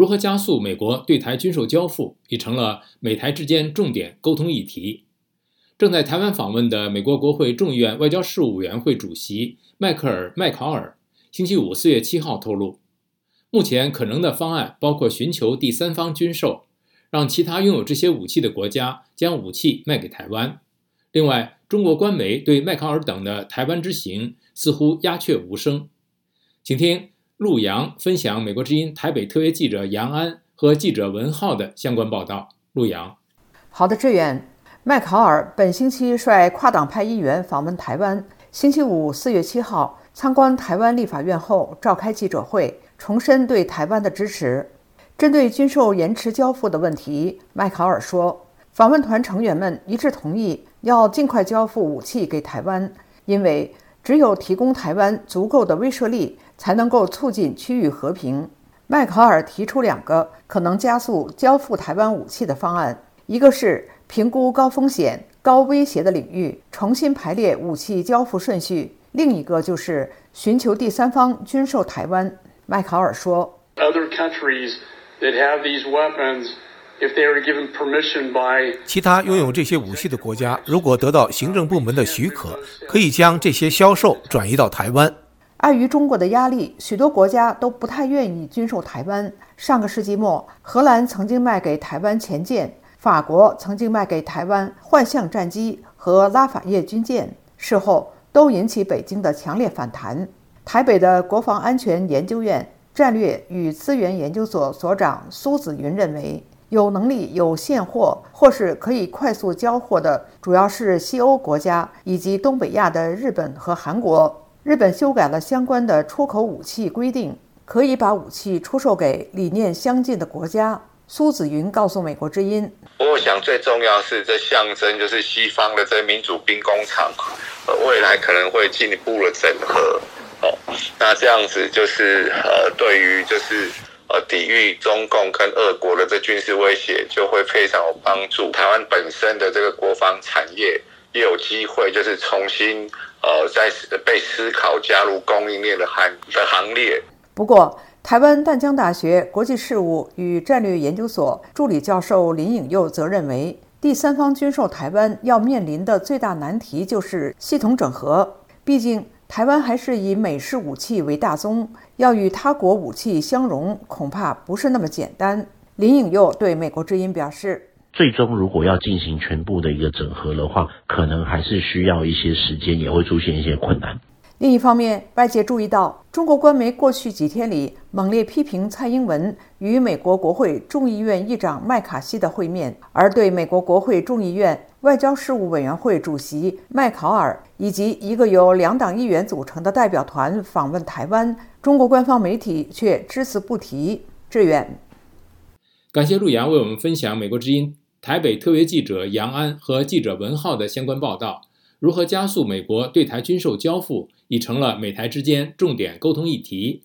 如何加速美国对台军售交付，已成了美台之间重点沟通议题。正在台湾访问的美国国会众议院外交事务委员会主席迈克尔·麦考尔，星期五四月七号透露，目前可能的方案包括寻求第三方军售，让其他拥有这些武器的国家将武器卖给台湾。另外，中国官媒对麦考尔等的台湾之行似乎鸦雀无声。请听陆洋分享美国之音台北特约记者杨安和记者文浩的相关报道。陆洋，好的，志远。麦考尔本星期率跨党派议员访问台湾，星期五四月七号参观台湾立法院后召开记者会，重申对台湾的支持。针对军售延迟交付的问题，麦考尔说，访问团成员们一致同意。要尽快交付武器给台湾，因为只有提供台湾足够的威慑力，才能够促进区域和平。麦考尔提出两个可能加速交付台湾武器的方案：一个是评估高风险、高威胁的领域，重新排列武器交付顺序；另一个就是寻求第三方军售台湾。麦考尔说：“Other countries that have these weapons.”。其他拥有这些武器的国家，如果得到行政部门的许可，可以将这些销售转移到台湾。碍于中国的压力，许多国家都不太愿意军售台湾。上个世纪末，荷兰曾经卖给台湾前舰，法国曾经卖给台湾幻象战机和拉法叶军舰，事后都引起北京的强烈反弹。台北的国防安全研究院战略与资源研究所所长苏子云认为。有能力、有现货或是可以快速交货的，主要是西欧国家以及东北亚的日本和韩国。日本修改了相关的出口武器规定，可以把武器出售给理念相近的国家。苏子云告诉美国之音：“我想最重要是这象征，就是西方的这民主兵工厂，呃，未来可能会进一步的整合。哦，那这样子就是呃，对于就是。”呃，抵御中共跟俄国的这军事威胁，就会非常有帮助。台湾本身的这个国防产业也有机会，就是重新呃，在被思考加入供应链的行的行列。不过，台湾淡江大学国际事务与战略研究所助理教授林颖佑则认为，第三方军售台湾要面临的最大难题就是系统整合，毕竟。台湾还是以美式武器为大宗，要与他国武器相融，恐怕不是那么简单。林颖佑对美国之音表示：“最终如果要进行全部的一个整合的话，可能还是需要一些时间，也会出现一些困难。”另一方面，外界注意到，中国官媒过去几天里猛烈批评蔡英文与美国国会众议院议长麦卡锡的会面，而对美国国会众议院外交事务委员会主席麦考尔以及一个由两党议员组成的代表团访问台湾，中国官方媒体却只字不提。志远，感谢陆阳为我们分享美国之音台北特约记者杨安和记者文浩的相关报道。如何加速美国对台军售交付，已成了美台之间重点沟通议题。